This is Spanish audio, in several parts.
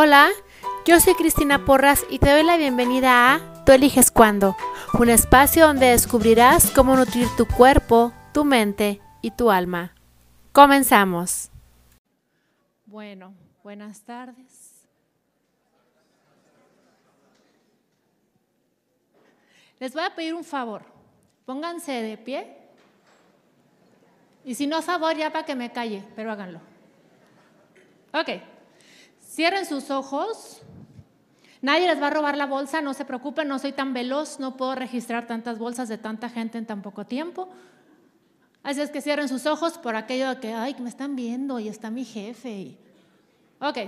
Hola, yo soy Cristina Porras y te doy la bienvenida a Tú eliges cuándo, un espacio donde descubrirás cómo nutrir tu cuerpo, tu mente y tu alma. Comenzamos. Bueno, buenas tardes. Les voy a pedir un favor. Pónganse de pie. Y si no, favor ya para que me calle, pero háganlo. Ok. Cierren sus ojos. Nadie les va a robar la bolsa, no se preocupen, no soy tan veloz, no puedo registrar tantas bolsas de tanta gente en tan poco tiempo. Así es que cierren sus ojos por aquello de que, ay, me están viendo y está mi jefe. Ok,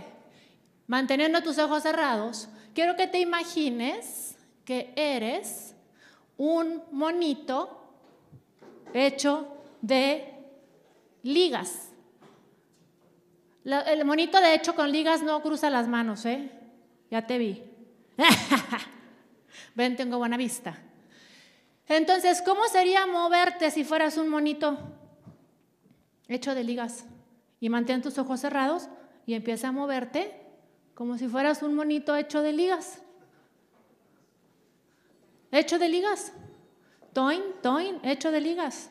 manteniendo tus ojos cerrados, quiero que te imagines que eres un monito hecho de ligas el monito de hecho con ligas no cruza las manos, ¿eh? Ya te vi. Ven, tengo buena vista. Entonces, ¿cómo sería moverte si fueras un monito hecho de ligas? Y mantén tus ojos cerrados y empieza a moverte como si fueras un monito hecho de ligas. Hecho de ligas. Toin, toin, hecho de ligas.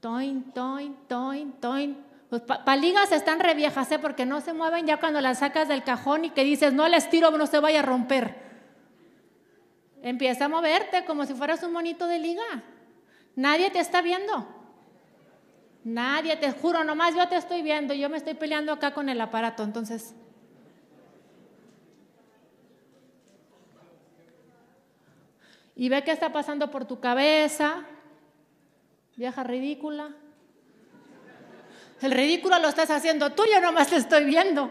Toin, toin, toin, toin. Pues paligas están reviejas, ¿eh? porque no se mueven ya cuando las sacas del cajón y que dices, no les tiro, no se vaya a romper. Empieza a moverte como si fueras un monito de liga. Nadie te está viendo. Nadie, te juro, nomás yo te estoy viendo. Yo me estoy peleando acá con el aparato, entonces. Y ve qué está pasando por tu cabeza. Vieja ridícula. El ridículo lo estás haciendo tú, yo nomás te estoy viendo.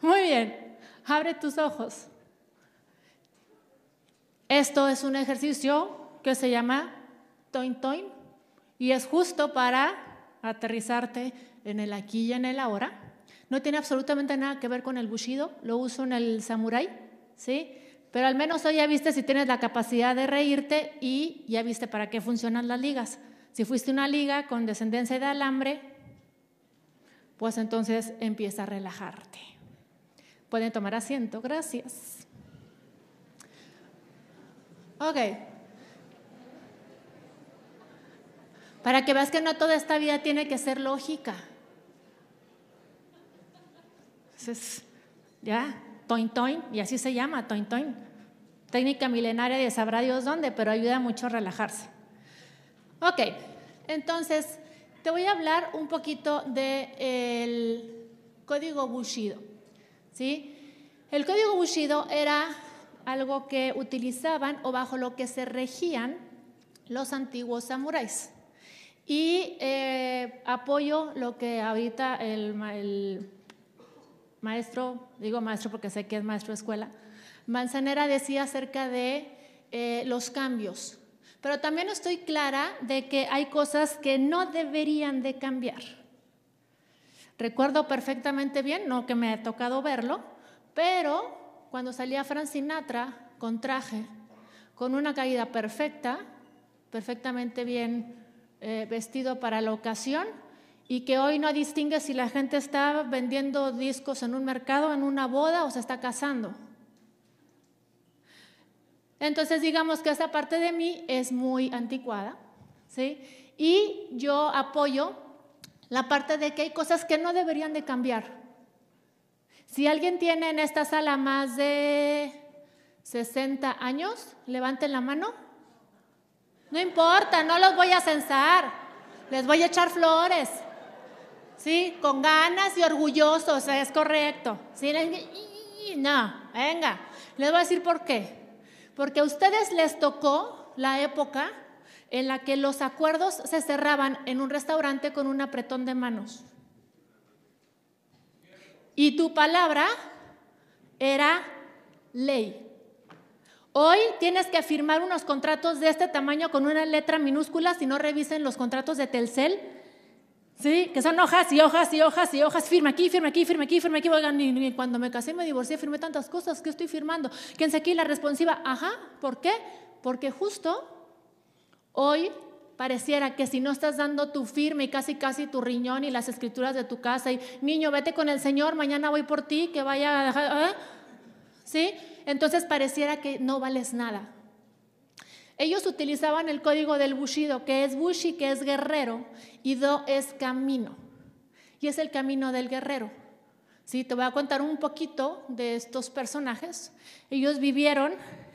Muy bien, abre tus ojos. Esto es un ejercicio que se llama toin toin y es justo para aterrizarte en el aquí y en el ahora. No tiene absolutamente nada que ver con el bushido, lo uso en el samurai, ¿sí? Pero al menos hoy ya viste si tienes la capacidad de reírte y ya viste para qué funcionan las ligas. Si fuiste una liga con descendencia de alambre, pues entonces empieza a relajarte. Pueden tomar asiento, gracias. Ok. Para que veas que no toda esta vida tiene que ser lógica. Entonces, ya, toin toin, y así se llama, toin toin. Técnica milenaria de sabrá Dios dónde, pero ayuda mucho a relajarse. Ok, entonces te voy a hablar un poquito del código Bushido. ¿sí? El código Bushido era algo que utilizaban o bajo lo que se regían los antiguos samuráis. Y eh, apoyo lo que ahorita el, maestro, digo maestro porque sé que es maestro de escuela, Manzanera decía acerca de eh, los cambios pero también estoy clara de que hay cosas que no deberían de cambiar. Recuerdo perfectamente bien, no que me ha tocado verlo, pero cuando salía Frank Sinatra con traje, con una caída perfecta, perfectamente bien eh, vestido para la ocasión, y que hoy no distingue si la gente está vendiendo discos en un mercado, en una boda o se está casando. Entonces digamos que esa parte de mí es muy anticuada, ¿sí? Y yo apoyo la parte de que hay cosas que no deberían de cambiar. Si alguien tiene en esta sala más de 60 años, levanten la mano. No importa, no los voy a censar. Les voy a echar flores. ¿Sí? Con ganas y orgullosos, es correcto. ¿Sí? No, venga. Les voy a decir por qué. Porque a ustedes les tocó la época en la que los acuerdos se cerraban en un restaurante con un apretón de manos. Y tu palabra era ley. Hoy tienes que firmar unos contratos de este tamaño con una letra minúscula si no revisen los contratos de Telcel ¿Sí? Que son hojas y hojas y hojas y hojas. Firma aquí, firma aquí, firma aquí, firma aquí. Oigan, cuando me casé me divorcié firmé tantas cosas que estoy firmando. ¿Quién aquí la responsiva? Ajá, ¿por qué? Porque justo hoy pareciera que si no estás dando tu firme y casi casi tu riñón y las escrituras de tu casa y niño, vete con el Señor, mañana voy por ti, que vaya ¿eh? ¿sí? Entonces pareciera que no vales nada. Ellos utilizaban el código del Bushido, que es Bushi, que es guerrero, y Do es camino. Y es el camino del guerrero. ¿Sí? Te voy a contar un poquito de estos personajes. Ellos vivieron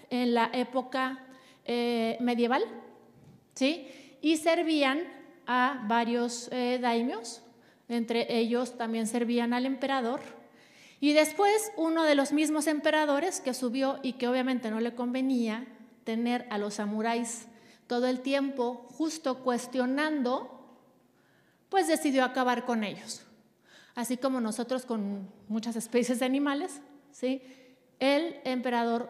en la época eh, medieval, ¿sí? Y servían a varios eh, daimios, entre ellos también servían al emperador. Y después uno de los mismos emperadores que subió y que obviamente no le convenía tener a los samuráis todo el tiempo justo cuestionando, pues decidió acabar con ellos. Así como nosotros con muchas especies de animales, ¿sí? el emperador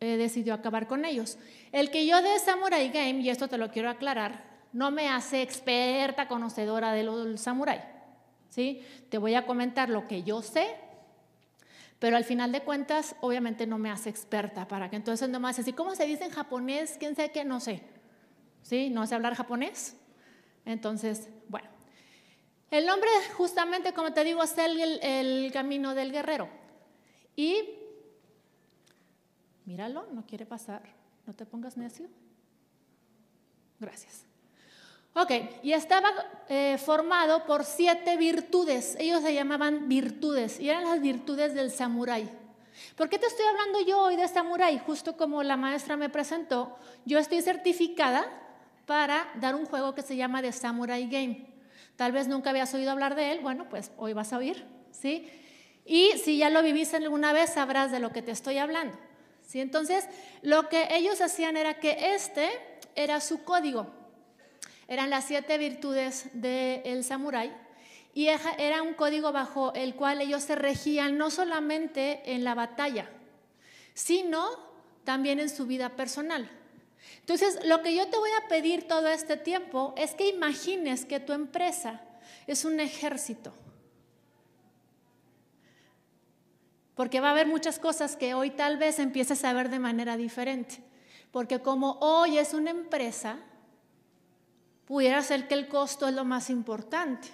eh, decidió acabar con ellos. El que yo de Samurai Game, y esto te lo quiero aclarar, no me hace experta conocedora del samurai. ¿sí? Te voy a comentar lo que yo sé, pero al final de cuentas, obviamente no me hace experta para que entonces no me hace así. ¿Cómo se dice en japonés? ¿Quién sabe qué? No sé. ¿Sí? ¿No sé hablar japonés? Entonces, bueno. El nombre, justamente como te digo, es el, el camino del guerrero. Y Míralo, no quiere pasar. No te pongas necio. Gracias. Ok, y estaba eh, formado por siete virtudes. Ellos se llamaban virtudes y eran las virtudes del samurái. ¿Por qué te estoy hablando yo hoy de samurái? Justo como la maestra me presentó, yo estoy certificada para dar un juego que se llama The Samurai Game. Tal vez nunca habías oído hablar de él, bueno, pues hoy vas a oír, ¿sí? Y si ya lo viviste alguna vez, sabrás de lo que te estoy hablando. ¿sí? Entonces, lo que ellos hacían era que este era su código. Eran las siete virtudes del samurái y era un código bajo el cual ellos se regían no solamente en la batalla, sino también en su vida personal. Entonces, lo que yo te voy a pedir todo este tiempo es que imagines que tu empresa es un ejército. porque va a haber muchas cosas que hoy tal vez empieces a ver de manera diferente. Porque como hoy es una empresa, pudiera ser que el costo es lo más importante.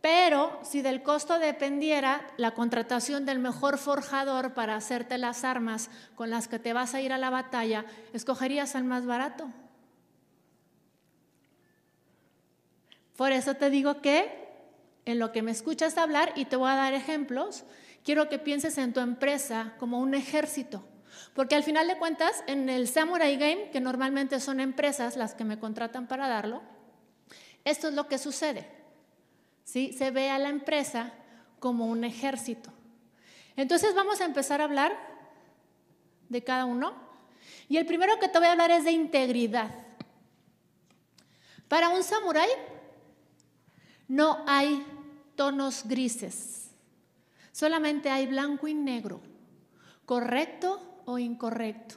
Pero si del costo dependiera la contratación del mejor forjador para hacerte las armas con las que te vas a ir a la batalla, escogerías al más barato. Por eso te digo que en lo que me escuchas hablar, y te voy a dar ejemplos, quiero que pienses en tu empresa como un ejército. Porque al final de cuentas, en el Samurai Game, que normalmente son empresas las que me contratan para darlo, esto es lo que sucede. ¿sí? Se ve a la empresa como un ejército. Entonces vamos a empezar a hablar de cada uno. Y el primero que te voy a hablar es de integridad. Para un samurái no hay tonos grises. Solamente hay blanco y negro, correcto o incorrecto.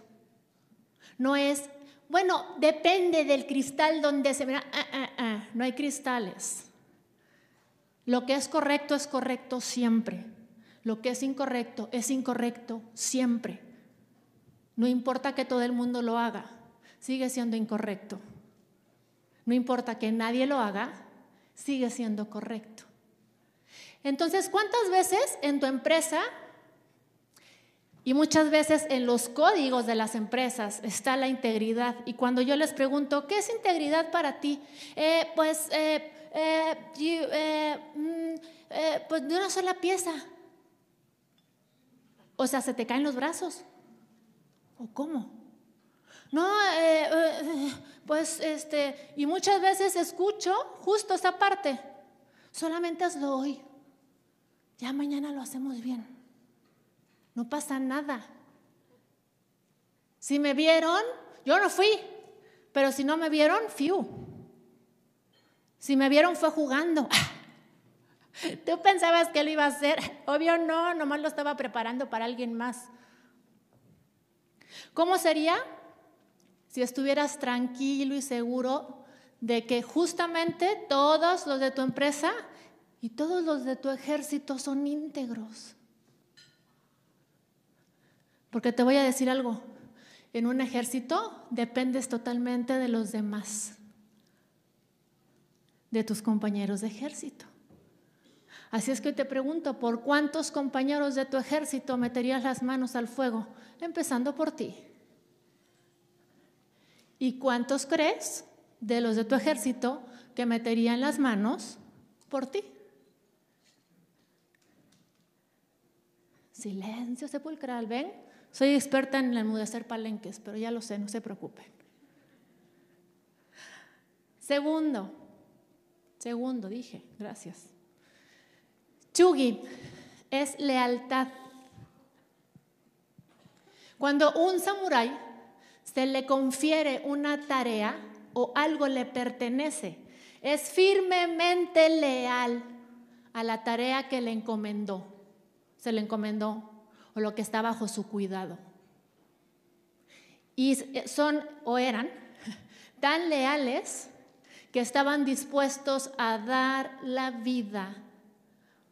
No es, bueno, depende del cristal donde se vea. Ah, ah, ah, no hay cristales. Lo que es correcto es correcto siempre. Lo que es incorrecto es incorrecto siempre. No importa que todo el mundo lo haga, sigue siendo incorrecto. No importa que nadie lo haga, sigue siendo correcto. Entonces, ¿cuántas veces en tu empresa y muchas veces en los códigos de las empresas está la integridad? Y cuando yo les pregunto, ¿qué es integridad para ti? Eh, pues, eh, eh, mm, pues de una sola pieza. O sea, se te caen los brazos. ¿O cómo? No, pues este, y muchas veces escucho justo esa parte. Solamente hazlo hoy ya mañana lo hacemos bien. No pasa nada. Si me vieron, yo no fui, pero si no me vieron, fiu. Si me vieron fue jugando. Tú pensabas que lo iba a hacer. Obvio no, nomás lo estaba preparando para alguien más. ¿Cómo sería si estuvieras tranquilo y seguro de que justamente todos los de tu empresa y todos los de tu ejército son íntegros. Porque te voy a decir algo, en un ejército dependes totalmente de los demás. de tus compañeros de ejército. Así es que te pregunto, ¿por cuántos compañeros de tu ejército meterías las manos al fuego? Empezando por ti. ¿Y cuántos crees de los de tu ejército que meterían las manos por ti? Silencio sepulcral, ¿ven? Soy experta en enmudecer palenques, pero ya lo sé, no se preocupen. Segundo, segundo, dije, gracias. Chugi es lealtad. Cuando un samurái se le confiere una tarea o algo le pertenece, es firmemente leal a la tarea que le encomendó, se le encomendó o lo que está bajo su cuidado. Y son o eran tan leales que estaban dispuestos a dar la vida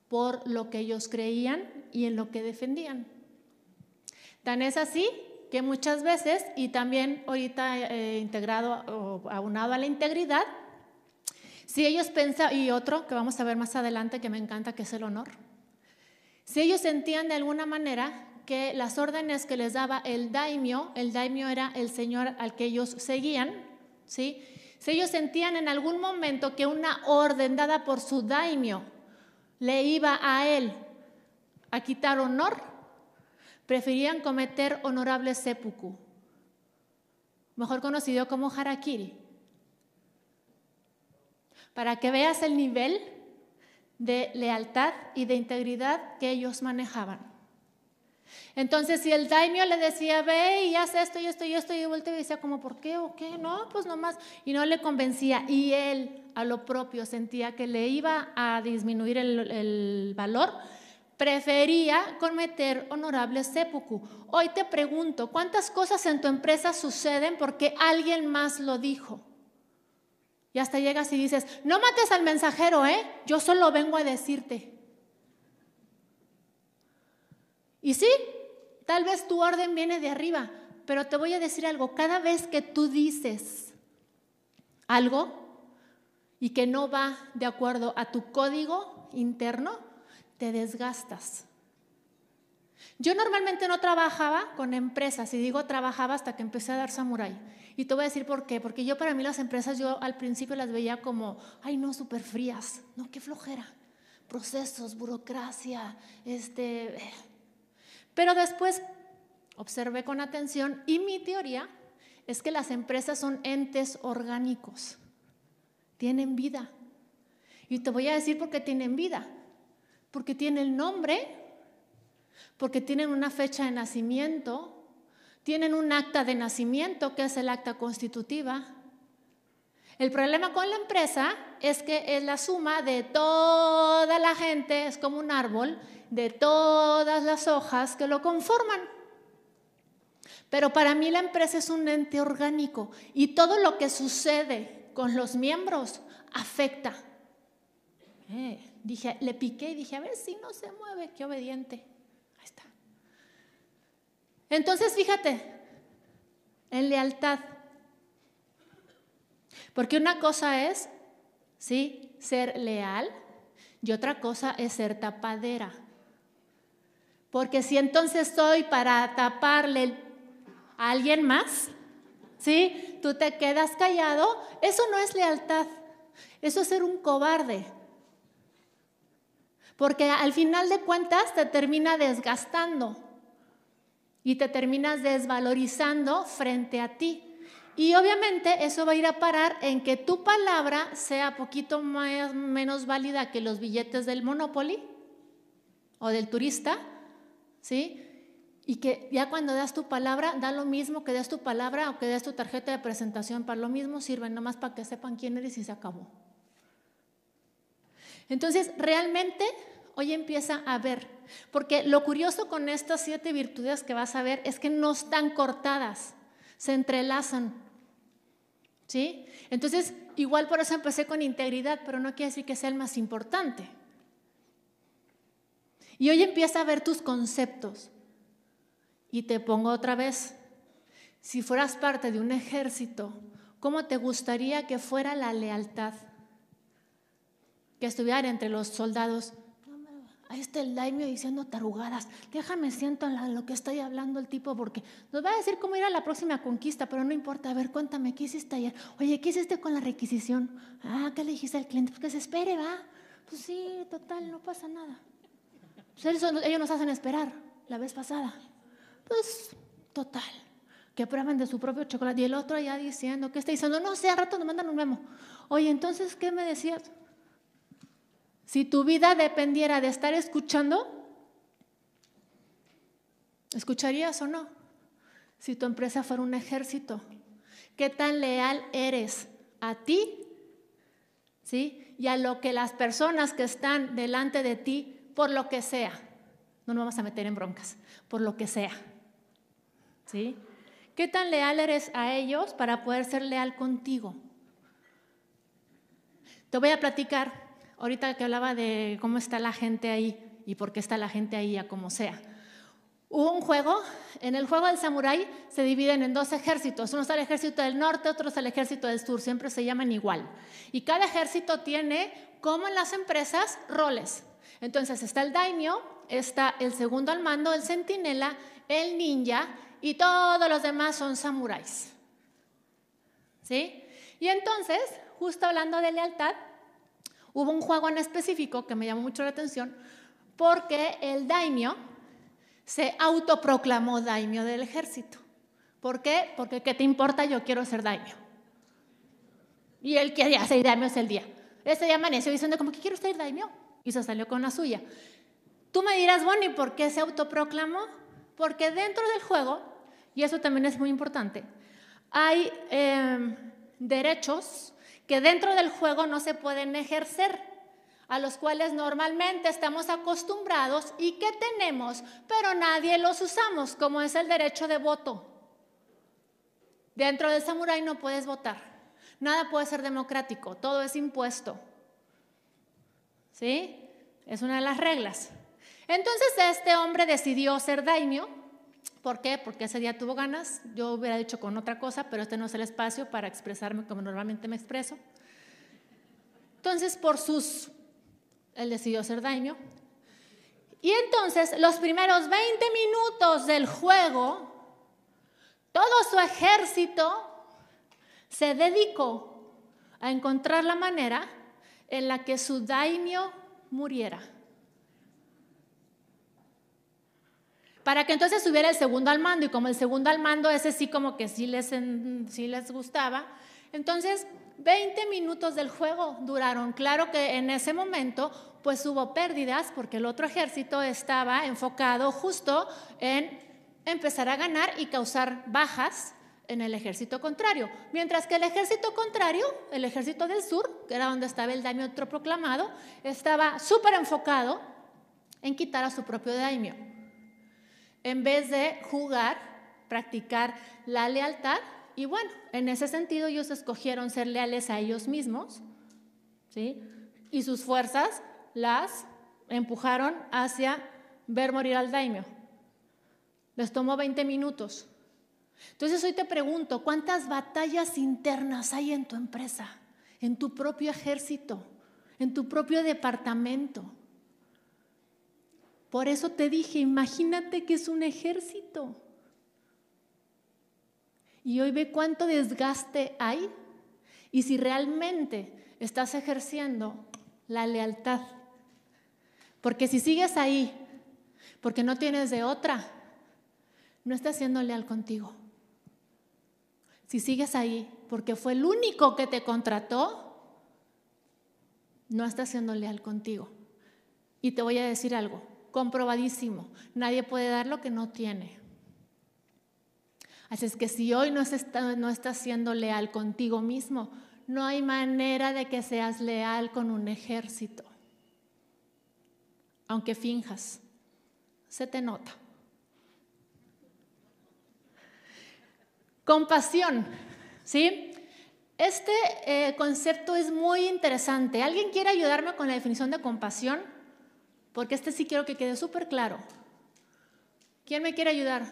por lo que ellos creían y en lo que defendían. Tan es así que muchas veces, y también ahorita eh, integrado o aunado a la integridad, si ellos pensaban, y otro que vamos a ver más adelante que me encanta, que es el honor, si ellos sentían de alguna manera que las órdenes que les daba el daimio, el daimio era el señor al que ellos seguían, ¿sí? Si ellos sentían en algún momento que una orden dada por su daimio le iba a él a quitar honor, preferían cometer honorable seppuku, mejor conocido como harakiri. Para que veas el nivel de lealtad y de integridad que ellos manejaban. Entonces, si el daimio le decía, ve y haz esto y esto y esto, y vuelta y decía, como, ¿por qué o qué? No, pues nomás. Y no le convencía. Y él a lo propio sentía que le iba a disminuir el, el valor, prefería cometer honorable seppuku. Hoy te pregunto, ¿cuántas cosas en tu empresa suceden porque alguien más lo dijo? Y hasta llegas y dices, no mates al mensajero, ¿eh? Yo solo vengo a decirte. Y sí, tal vez tu orden viene de arriba, pero te voy a decir algo, cada vez que tú dices algo y que no va de acuerdo a tu código interno, te desgastas. Yo normalmente no trabajaba con empresas, y digo trabajaba hasta que empecé a dar samurai. Y te voy a decir por qué, porque yo para mí las empresas yo al principio las veía como, ay no, súper frías, no, qué flojera, procesos, burocracia, este... Eh". Pero después observé con atención y mi teoría es que las empresas son entes orgánicos, tienen vida. Y te voy a decir por qué tienen vida, porque tienen nombre, porque tienen una fecha de nacimiento, tienen un acta de nacimiento, que es el acta constitutiva. El problema con la empresa es que es la suma de toda la gente, es como un árbol, de todas las hojas que lo conforman. Pero para mí la empresa es un ente orgánico y todo lo que sucede con los miembros afecta. Eh, dije, le piqué y dije, a ver si no se mueve, qué obediente. Entonces, fíjate, en lealtad. Porque una cosa es, ¿sí? Ser leal y otra cosa es ser tapadera. Porque si entonces soy para taparle a alguien más, ¿sí? Tú te quedas callado, eso no es lealtad, eso es ser un cobarde. Porque al final de cuentas te termina desgastando y te terminas desvalorizando frente a ti. Y obviamente eso va a ir a parar en que tu palabra sea poquito menos válida que los billetes del Monopoly o del turista, ¿sí? Y que ya cuando das tu palabra, da lo mismo que das tu palabra o que das tu tarjeta de presentación, para lo mismo sirven, nomás para que sepan quién eres y se acabó. Entonces, realmente hoy empieza a ver. Porque lo curioso con estas siete virtudes que vas a ver es que no están cortadas, se entrelazan. ¿Sí? Entonces, igual por eso empecé con integridad, pero no quiere decir que sea el más importante. Y hoy empieza a ver tus conceptos. Y te pongo otra vez, si fueras parte de un ejército, ¿cómo te gustaría que fuera la lealtad? que estuvieran entre los soldados. Ahí está el daimio diciendo tarugadas. Déjame siento en lo que estoy hablando el tipo porque nos va a decir cómo ir a la próxima conquista, pero no importa. A ver, cuéntame, ¿qué hiciste ayer? Oye, ¿qué hiciste con la requisición? Ah, ¿qué le dijiste al cliente? Pues que se espere, va. Pues sí, total, no pasa nada. Pues ellos nos hacen esperar la vez pasada. Pues, total que prueben de su propio chocolate. Y el otro ya diciendo, ¿qué está diciendo? No sé, al rato nos mandan un memo. Oye, entonces, ¿qué me decías? Si tu vida dependiera de estar escuchando, ¿escucharías o no? Si tu empresa fuera un ejército, ¿qué tan leal eres a ti? ¿Sí? Y a lo que las personas que están delante de ti, por lo que sea, no nos vamos a meter en broncas, por lo que sea. ¿Sí? ¿Qué tan leal eres a ellos para poder ser leal contigo? Te voy a platicar, ahorita que hablaba de cómo está la gente ahí y por qué está la gente ahí a como sea. Hubo un juego, en el juego del samurái se dividen en dos ejércitos, uno es el ejército del norte, otro es el ejército del sur, siempre se llaman igual. Y cada ejército tiene, como en las empresas, roles. Entonces está el daimyo, está el segundo al mando, el centinela, el ninja y todos los demás son samuráis. ¿Sí? Y entonces, justo hablando de lealtad, hubo un juego en específico que me llamó mucho la atención porque el daimyo se autoproclamó daimyo del ejército. ¿Por qué? Porque ¿qué te importa? Yo quiero ser daimyo. Y él quería ser daimyo ese día. Ese día amaneció diciendo como que quiero ser daimyo. Y se salió con la suya. Tú me dirás, bueno, ¿y por qué se autoproclamó? Porque dentro del juego, y eso también es muy importante, hay em, derechos que dentro del juego no se pueden ejercer, a los cuales normalmente estamos acostumbrados y que tenemos, pero nadie los usamos, como es el derecho de voto. Dentro del samurái no puedes votar, nada puede ser democrático, todo es impuesto. ¿Sí? Es una de las reglas. Entonces este hombre decidió ser daimyo. ¿Por qué? Porque ese día tuvo ganas. Yo hubiera dicho con otra cosa, pero este no es el espacio para expresarme como normalmente me expreso. Entonces, por sus... Él decidió ser daimyo. Y entonces, los primeros 20 minutos del juego, todo su ejército se dedicó a encontrar la manera en la que su daimyo muriera. Para que entonces subiera el segundo al mando y como el segundo al mando ese sí como que sí les, sí les gustaba, entonces 20 minutos del juego duraron. Claro que en ese momento pues hubo pérdidas porque el otro ejército estaba enfocado justo en empezar a ganar y causar bajas en el ejército contrario. Mientras que el ejército contrario, el ejército del sur, que era donde estaba el daimio proclamado, estaba súper enfocado en quitar a su propio daimio en vez de jugar, practicar la lealtad. Y bueno, en ese sentido ellos escogieron ser leales a ellos mismos, ¿sí? Y sus fuerzas las empujaron hacia ver morir al daimio. Les tomó 20 minutos. Entonces hoy te pregunto, ¿cuántas batallas internas hay en tu empresa, en tu propio ejército, en tu propio departamento? Por eso te dije, imagínate que es un ejército. Y hoy ve cuánto desgaste hay y si realmente estás ejerciendo la lealtad. Porque si sigues ahí, porque no tienes de otra, no estás siendo leal contigo. Si sigues ahí, porque fue el único que te contrató, no estás siendo leal contigo. Y te voy a decir algo, comprobadísimo. Nadie puede dar lo que no tiene. Así es que si hoy no, no estás siendo leal contigo mismo, no hay manera de que seas leal con un ejército. Aunque finjas, se te nota. Compasión, ¿sí? Este eh, concepto es muy interesante. ¿Alguien quiere ayudarme con la definición de compasión? Porque este sí quiero que quede súper claro. ¿Quién me quiere ayudar?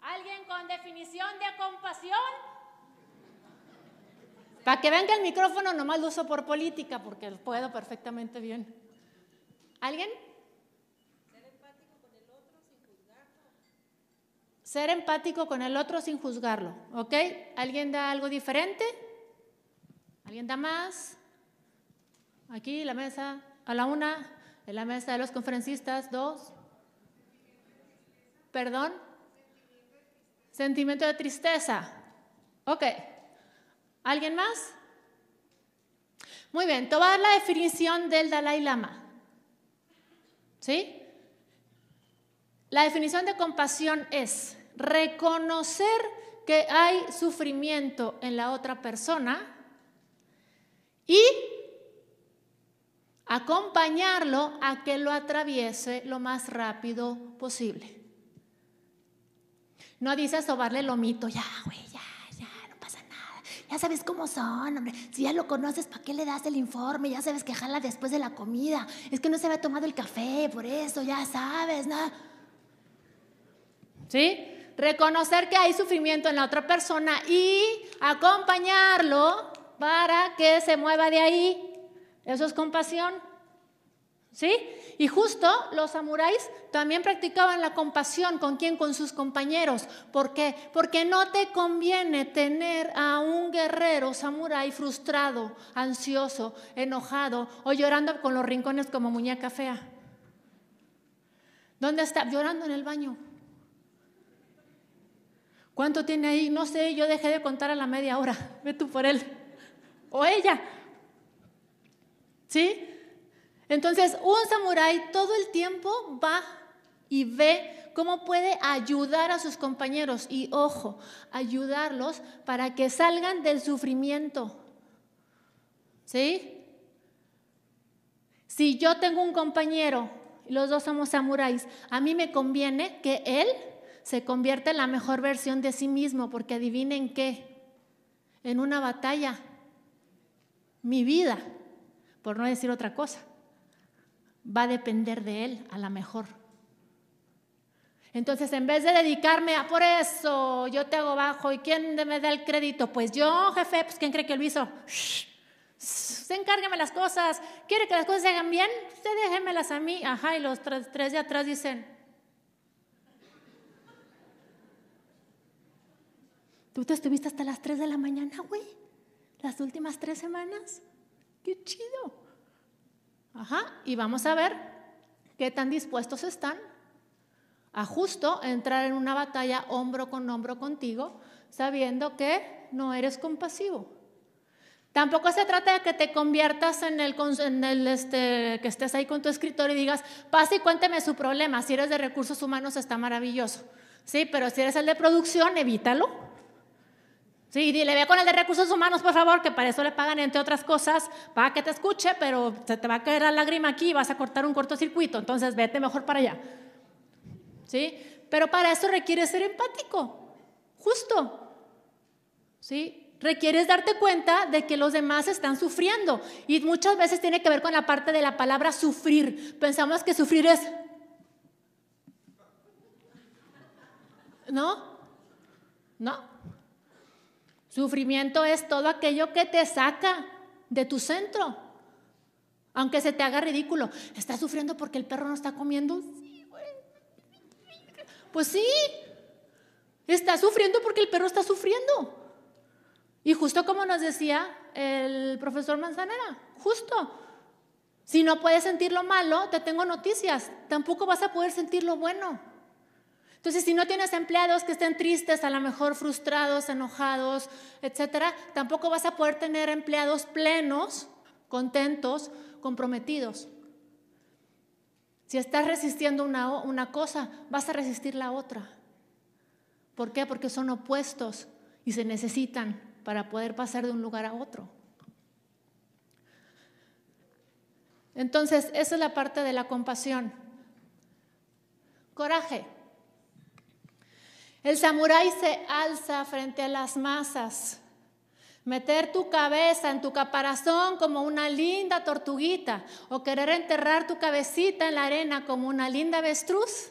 ¿Alguien con definición de compasión? Para que venga el micrófono, nomás lo uso por política, porque puedo perfectamente bien. ¿Alguien? Ser empático con el otro sin juzgarlo, ¿ok? ¿Alguien da algo diferente? ¿Alguien da más? Aquí, la mesa, a la una, en la mesa de los conferencistas, dos. ¿Perdón? Sentimiento de tristeza. Ok. ¿Alguien más? Muy bien, te voy a dar la definición del Dalai Lama. ¿Sí? La definición de compasión es reconocer que hay sufrimiento en la otra persona y acompañarlo a que lo atraviese lo más rápido posible. No dice sobarle el lomito, ya, güey, ya, ya, no pasa nada. Ya sabes cómo son, hombre. Si ya lo conoces, ¿para qué le das el informe? Ya sabes que jala después de la comida. Es que no se había tomado el café, por eso, ya sabes, ¿no? ¿Sí? reconocer que hay sufrimiento en la otra persona y acompañarlo para que se mueva de ahí. Eso es compasión. ¿Sí? Y justo los samuráis también practicaban la compasión con quién, con sus compañeros. ¿Por qué? Porque no te conviene tener a un guerrero samurái frustrado, ansioso, enojado o llorando con los rincones como muñeca fea. ¿Dónde está? Llorando en el baño. ¿Cuánto tiene ahí? No sé, yo dejé de contar a la media hora. Ve tú por él. O ella. ¿Sí? Entonces, un samurái todo el tiempo va y ve cómo puede ayudar a sus compañeros y, ojo, ayudarlos para que salgan del sufrimiento. ¿Sí? Si yo tengo un compañero y los dos somos samuráis, a mí me conviene que él se convierte en la mejor versión de sí mismo, porque adivinen qué, en una batalla, mi vida, por no decir otra cosa, va a depender de él a la mejor. Entonces, en vez de dedicarme a por eso, yo te hago bajo y quién me da el crédito, pues yo, jefe, pues quién cree que lo hizo. se encárgueme las cosas. ¿Quiere que las cosas se hagan bien? Usted déjemelas a mí. Ajá, y los tres, tres de atrás dicen, ¿Tú te estuviste hasta las 3 de la mañana, güey? Las últimas tres semanas. Qué chido. Ajá, y vamos a ver qué tan dispuestos están a justo entrar en una batalla hombro con hombro contigo, sabiendo que no eres compasivo. Tampoco se trata de que te conviertas en el, este, que estés ahí con tu escritor y digas, pase y cuénteme su problema. Si eres de recursos humanos está maravilloso. Sí, pero si eres el de producción, evítalo. Sí, dile, ve con el de recursos humanos, por favor, que para eso le pagan, entre otras cosas, para que te escuche, pero se te va a caer la lágrima aquí y vas a cortar un cortocircuito, entonces vete mejor para allá. ¿Sí? Pero para eso requiere ser empático, justo. ¿Sí? Requieres darte cuenta de que los demás están sufriendo y muchas veces tiene que ver con la parte de la palabra sufrir. Pensamos que sufrir es... ¿No? ¿No? Sufrimiento es todo aquello que te saca de tu centro. Aunque se te haga ridículo. ¿Estás sufriendo porque el perro no está comiendo? Sí. Pues sí. Estás sufriendo porque el perro está sufriendo. Y justo como nos decía el profesor Manzanera, justo. Si no puedes sentir lo malo, te tengo noticias. Tampoco vas a poder sentir lo bueno. Entonces, si no tienes empleados que estén tristes, a lo mejor frustrados, enojados, etcétera, tampoco vas a poder tener empleados plenos, contentos, comprometidos. Si estás resistiendo una, una cosa, vas a resistir la otra. ¿Por qué? Porque son opuestos y se necesitan para poder pasar de un lugar a otro. Entonces, esa es la parte de la compasión. Coraje. El samurái se alza frente a las masas. Meter tu cabeza en tu caparazón como una linda tortuguita o querer enterrar tu cabecita en la arena como una linda avestruz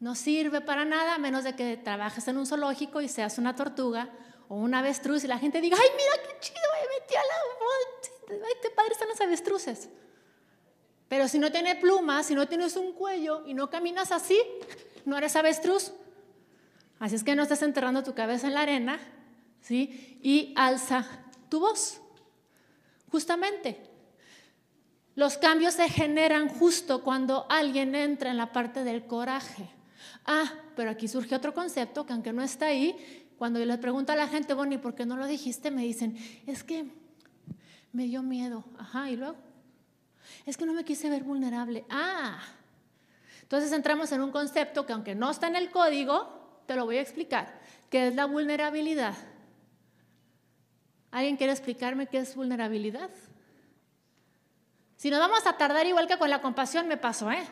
no sirve para nada a menos de que trabajes en un zoológico y seas una tortuga o un avestruz y la gente diga, ay, mira qué chido, me metí a la... Ay, qué padre están los avestruces. Pero si no tiene plumas, si no tienes un cuello y no caminas así, no eres avestruz. Así es que no estás enterrando tu cabeza en la arena, ¿sí? Y alza tu voz. Justamente. Los cambios se generan justo cuando alguien entra en la parte del coraje. Ah, pero aquí surge otro concepto que aunque no está ahí, cuando yo les pregunto a la gente, bueno, ¿y por qué no lo dijiste? Me dicen, es que me dio miedo. Ajá, y luego, es que no me quise ver vulnerable. Ah, entonces entramos en un concepto que aunque no está en el código, te lo voy a explicar, que es la vulnerabilidad. ¿Alguien quiere explicarme qué es vulnerabilidad? Si nos vamos a tardar igual que con la compasión, me paso, ¿eh?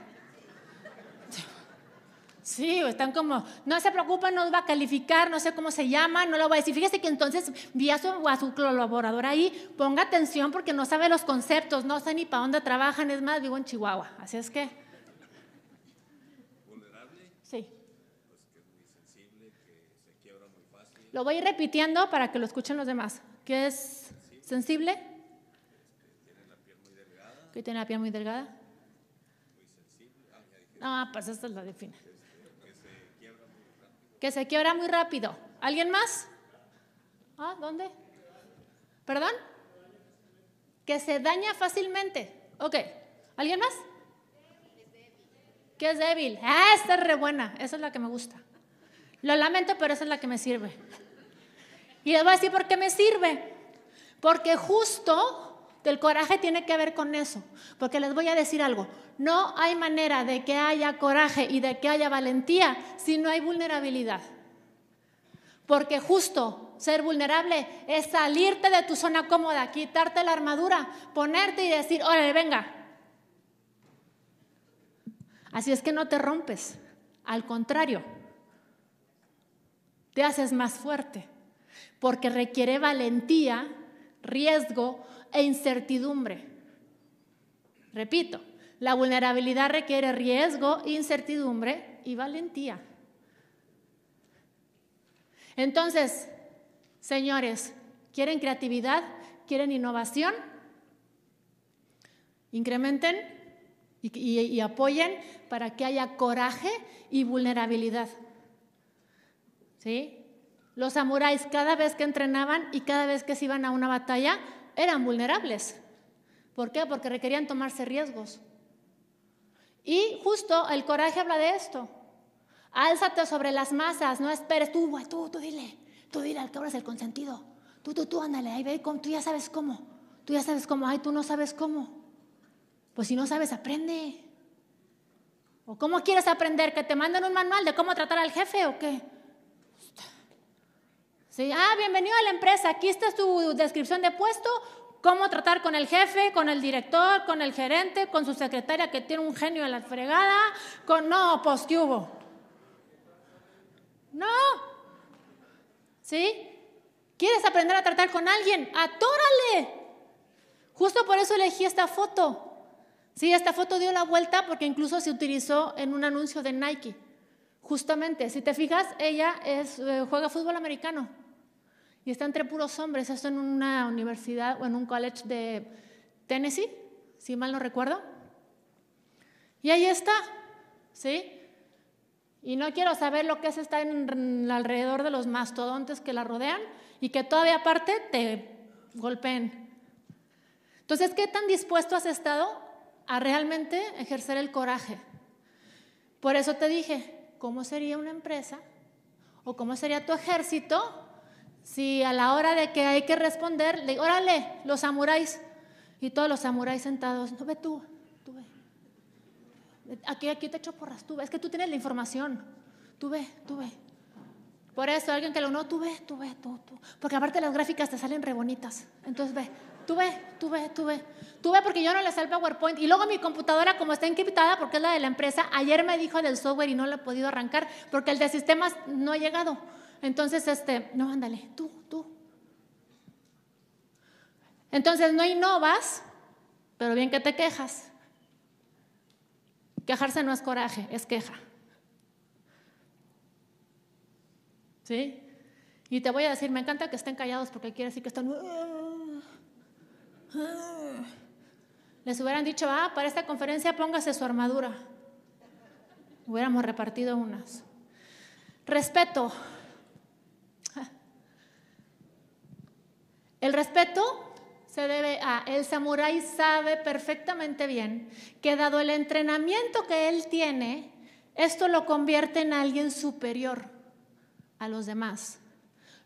Sí, están como, no se preocupen, no va a calificar, no sé cómo se llama, no lo voy a decir. Fíjese que entonces vi a su, a su colaborador ahí, ponga atención porque no sabe los conceptos, no sé ni para dónde trabajan, es más, vivo en Chihuahua. Así es que. ¿Vulnerable? Sí. Pues que es muy sensible, que se quiebra muy fácil. Lo voy repitiendo para que lo escuchen los demás. ¿Qué es sensible? sensible? Tiene la piel muy delgada. Ah, pues esta es la define que se quiebra muy rápido. ¿Alguien más? ¿Ah, dónde? ¿Perdón? Que se daña fácilmente. Ok. ¿Alguien más? Que es débil. Ah, esta es re buena. Esa es la que me gusta. Lo lamento, pero esa es la que me sirve. Y les voy a decir por qué me sirve. Porque justo el coraje tiene que ver con eso. Porque les voy a decir algo. No hay manera de que haya coraje y de que haya valentía si no hay vulnerabilidad. Porque justo ser vulnerable es salirte de tu zona cómoda, quitarte la armadura, ponerte y decir, órale, venga. Así es que no te rompes, al contrario, te haces más fuerte, porque requiere valentía, riesgo e incertidumbre. Repito, la vulnerabilidad requiere riesgo, incertidumbre y valentía. Entonces, señores, ¿quieren creatividad? ¿Quieren innovación? Incrementen y, apoyen para que haya coraje y vulnerabilidad. ¿Sí? Los samuráis cada vez que entrenaban y cada vez que se iban a una batalla eran vulnerables. ¿Por qué? Porque requerían tomarse riesgos. Y justo el coraje habla de esto. Álzate sobre las masas, no esperes tú, tú, tú dile, tú dile al que ahora es el consentido. Tú, tú, tú, ándale, ahí ve, tú ya sabes cómo. Tú ya sabes cómo, ay, tú no sabes cómo. Pues si no sabes, aprende. ¿O cómo quieres aprender? ¿Que te manden un manual de cómo tratar al jefe o qué? Sí, ah, bienvenido a la empresa, aquí está tu descripción de puesto, cómo tratar con el jefe, con el director, con el gerente, con su secretaria que tiene un genio en la fregada, con no, pues ¿qué hubo? No. ¿Sí? ¿Quieres aprender a tratar con alguien? Atórale. Justo por eso elegí esta foto. Sí, esta foto dio la vuelta porque incluso se utilizó en un anuncio de Nike. Justamente, si te fijas, ella es, eh, juega fútbol americano. Y está entre puros hombres, esto en una universidad o en un college de Tennessee, si mal no recuerdo. Y ahí está, ¿sí? Y no quiero saber lo que es estar alrededor de los mastodontes que la rodean y que todavía aparte te golpeen. Entonces, ¿qué tan dispuesto has estado a realmente ejercer el coraje? Por eso te dije, ¿cómo sería una empresa o cómo sería tu ejército si a la hora de que hay que responder, le órale, los samuráis, y todos los samuráis sentados, no ve tú, tú ve. Aquí, aquí te echo porras, tú ve, es que tú tienes la información, tú ve, tú ve. Por eso alguien que lo no, tú ve, tú ve, tú, tú. Porque aparte las gráficas te salen re bonitas. Entonces ve, tú ve, tú ve, tú ve. Tú ve porque yo no le sé el PowerPoint. Y luego mi computadora, como está encriptada porque es la de la empresa, ayer me dijo del software y no lo he podido arrancar porque el de sistemas no ha llegado. Entonces, este, no, ándale, tú, tú. Entonces no innovas, pero bien que te quejas. Quejarse no es coraje, es queja. ¿Sí? Y te voy a decir, me encanta que estén callados porque quiere decir que están... Les hubieran dicho, ah, para esta conferencia póngase su armadura. Hubiéramos repartido unas. Respeto. El respeto se debe a, el samurái sabe perfectamente bien que dado el entrenamiento que él tiene, esto lo convierte en alguien superior a los demás.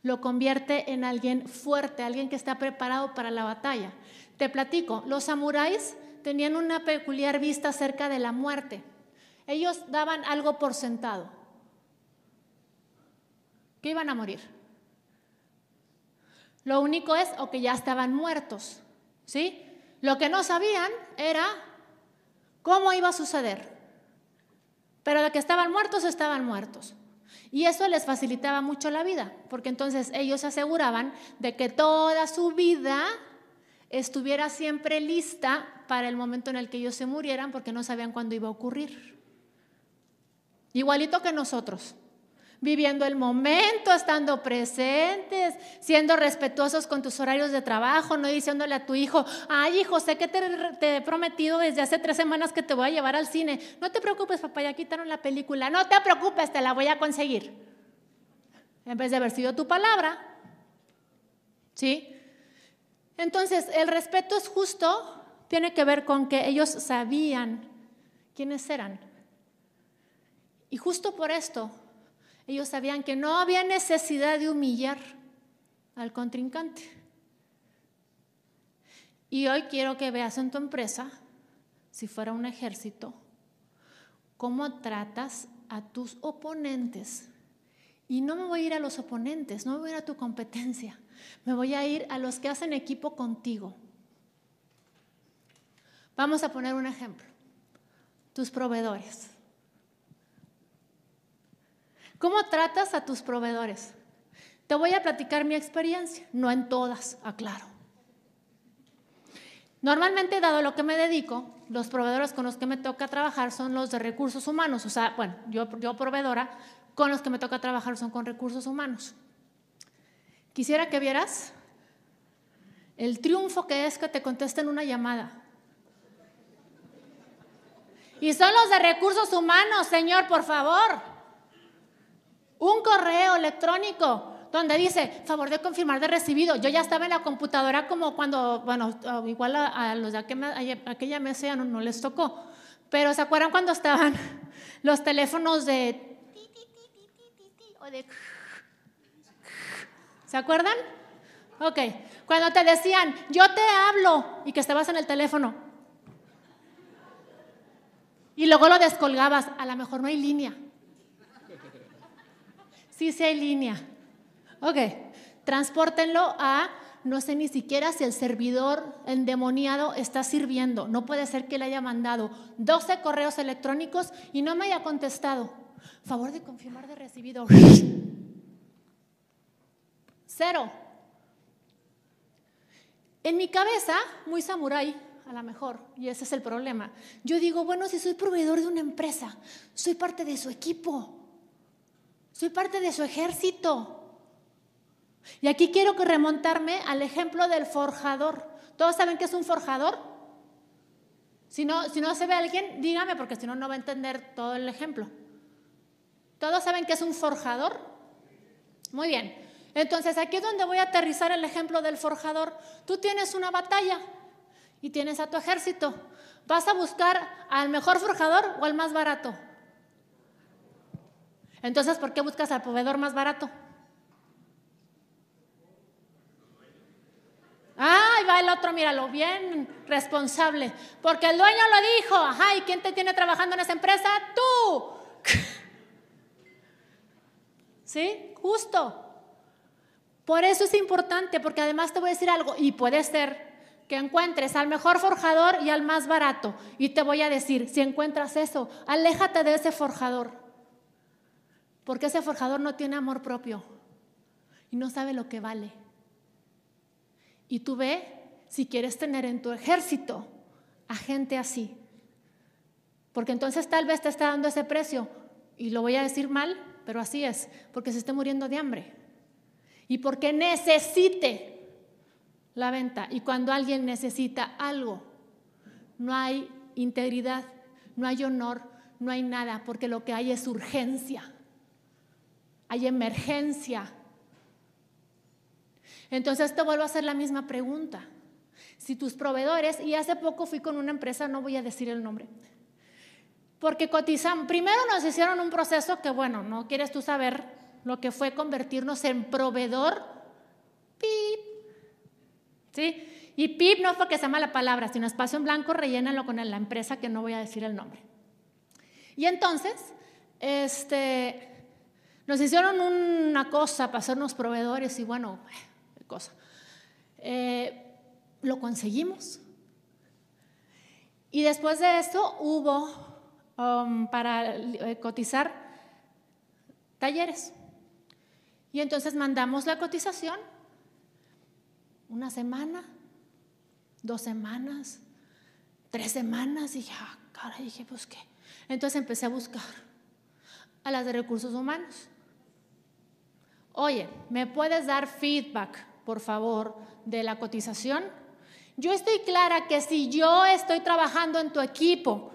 Lo convierte en alguien fuerte, alguien que está preparado para la batalla. Te platico, los samuráis tenían una peculiar vista acerca de la muerte. Ellos daban algo por sentado, que iban a morir. Lo único es o que ya estaban muertos, ¿sí? Lo que no sabían era cómo iba a suceder. Pero de que estaban muertos, estaban muertos. Y eso les facilitaba mucho la vida, porque entonces ellos aseguraban de que toda su vida estuviera siempre lista para el momento en el que ellos se murieran, porque no sabían cuándo iba a ocurrir. Igualito que nosotros viviendo el momento, estando presentes, siendo respetuosos con tus horarios de trabajo, no diciéndole a tu hijo, ay hijo, sé que te, he prometido desde hace tres semanas que te voy a llevar al cine. No te preocupes, papá, ya quitaron la película. No te preocupes, te la voy a conseguir. En vez de haber sido tu palabra. ¿Sí? Entonces, el respeto es justo, tiene que ver con que ellos sabían quiénes eran. Y justo por esto ellos sabían que no había necesidad de humillar al contrincante. Y hoy quiero que veas en tu empresa, si fuera un ejército, cómo tratas a tus oponentes. Y no me voy a ir a los oponentes, no me voy a ir a tu competencia, me voy a ir a los que hacen equipo contigo. Vamos a poner un ejemplo. Tus proveedores. ¿Cómo tratas a tus proveedores? Te voy a platicar mi experiencia, no en todas, aclaro. Normalmente, dado lo que me dedico, los proveedores con los que me toca trabajar son los de recursos humanos. O sea, bueno, yo, yo proveedora, con los que me toca trabajar son con recursos humanos. Quisiera que vieras el triunfo que es que te contesten una llamada. Y son los de recursos humanos, señor, por favor un correo electrónico donde dice, favor de confirmar de recibido. Yo ya estaba en la computadora como cuando, bueno, igual a, los de aquella mesa no, no les tocó, pero ¿se acuerdan cuando estaban los teléfonos de... ¿Se acuerdan? Ok, cuando te decían, yo te hablo y que estabas en el teléfono. Y luego lo descolgabas, a lo mejor no hay línea. Sí, sí hay línea. Ok, transpórtenlo a, no sé ni siquiera si el servidor endemoniado está sirviendo. No puede ser que le haya mandado 12 correos electrónicos y no me haya contestado. Favor de confirmar de recibido. Cero. En mi cabeza, muy samurái, a lo mejor, y ese es el problema. Yo digo, bueno, si soy proveedor de una empresa, soy parte de su equipo. Soy parte de su ejército. Y aquí quiero que remontarme al ejemplo del forjador. ¿Todos saben qué es un forjador? Si no, si no se ve alguien, dígame, porque si no, no va a entender todo el ejemplo. ¿Todos saben qué es un forjador? Muy bien. Entonces, aquí es donde voy a aterrizar el ejemplo del forjador. Tú tienes una batalla y tienes a tu ejército. ¿Vas a buscar al mejor forjador o al más barato? Entonces, ¿por qué buscas al proveedor más barato? Ay, va el otro, míralo, bien responsable. Porque el dueño lo dijo. Ajá, ¿y quién te tiene trabajando en esa empresa? Tú. ¿Sí? Justo. Por eso es importante, porque además te voy a decir algo, y puede ser que encuentres al mejor forjador y al más barato. Y te voy a decir, si encuentras eso, aléjate de ese forjador. Porque ese forjador no tiene amor propio y no sabe lo que vale. Y tú ve si quieres tener en tu ejército a gente así. Porque entonces tal vez te está dando ese precio. Y lo voy a decir mal, pero así es, porque se esté muriendo de hambre. y porque necesite la venta. Y cuando alguien necesita algo, no hay integridad, no hay honor, no hay nada, porque lo que hay es urgencia, hay emergencia. Entonces te vuelvo a hacer la misma pregunta. Si tus proveedores, y hace poco fui con una empresa, no voy a decir el nombre, porque cotizan, primero nos hicieron un proceso que, bueno, no quieres tú saber lo que fue convertirnos en proveedor PIP. ¿Sí? Y PIP no es porque sea mala palabra, sino espacio en blanco, rellénalo con la empresa que no voy a decir el nombre. Y entonces, este, nos hicieron una cosa para hacernos proveedores y bueno, cosa. Eh, lo conseguimos. Y después de eso hubo um, para eh, cotizar talleres. Y entonces mandamos la cotización una semana, dos semanas, tres semanas. Y dije, ah, cara, dije, pues qué. Entonces empecé a buscar a las de recursos humanos. Oye, ¿me puedes dar feedback, por favor, de la cotización? Yo estoy clara que si yo estoy trabajando en tu equipo,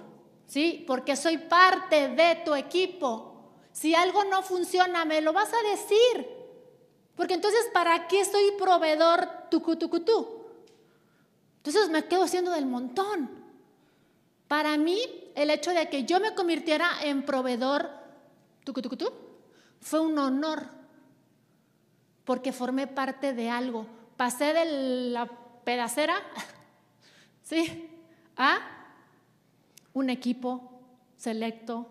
¿sí? Porque soy parte de tu equipo, si algo no funciona, me lo vas a decir. Porque entonces, ¿para qué soy proveedor tucutucutú? Entonces me quedo siendo del montón. Para mí, el hecho de que yo me convirtiera en proveedor tucutucutú fue un honor, porque formé parte de algo. Pasé de la pedacera, ¿sí? A un equipo selecto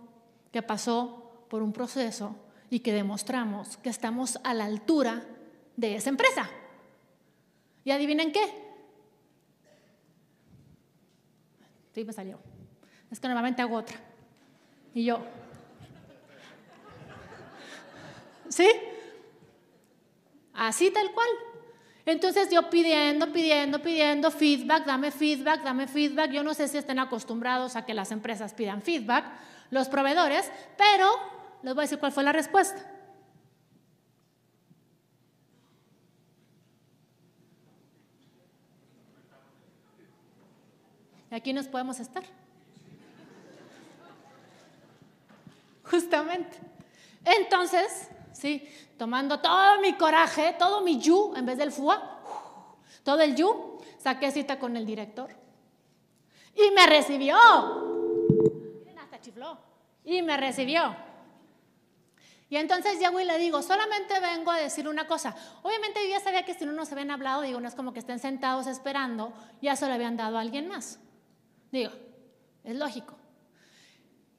que pasó por un proceso y que demostramos que estamos a la altura de esa empresa. ¿Y adivinen qué? Sí, me salió. Es que normalmente hago otra. Y yo. ¿Sí? Así tal cual. Entonces yo pidiendo, pidiendo, pidiendo feedback, dame feedback, dame feedback. Yo no sé si estén acostumbrados a que las empresas pidan feedback, los proveedores, pero les voy a decir cuál fue la respuesta. Y aquí nos podemos estar. Justamente. Entonces, sí, tomando todo mi coraje, todo mi yu, en vez del fua, todo el yu, saqué cita con el director. Y me recibió. Miren, hasta chifló. Y me recibió. Y entonces llego y le digo, solamente vengo a decir una cosa. Obviamente yo ya sabía que si no nos habían hablado, digo, no es como que estén sentados esperando, ya se lo habían dado a alguien más. Digo, es lógico.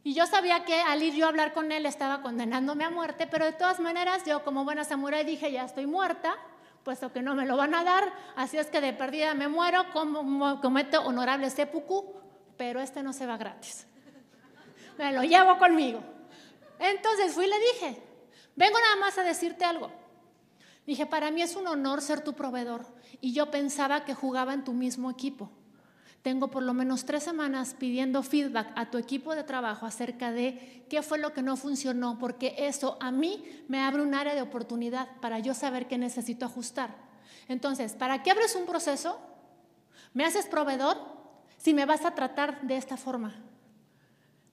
Y yo sabía que al ir yo a hablar con él estaba condenándome a muerte, pero de todas maneras yo como buena samurai dije, ya estoy muerta, puesto que no me lo van a dar, así es que de perdida me muero, como, cometo honorable seppuku, pero este no se va gratis. Me lo llevo conmigo. Entonces fui y le dije, vengo nada más a decirte algo. Dije, para mí es un honor ser tu proveedor y yo pensaba que jugaba en tu mismo equipo. Tengo por lo menos tres semanas pidiendo feedback a tu equipo de trabajo acerca de qué fue lo que no funcionó, porque eso a mí me abre un área de oportunidad para yo saber qué necesito ajustar. Entonces, ¿para qué abres un proceso? ¿Me haces proveedor? Si me vas a tratar de esta forma.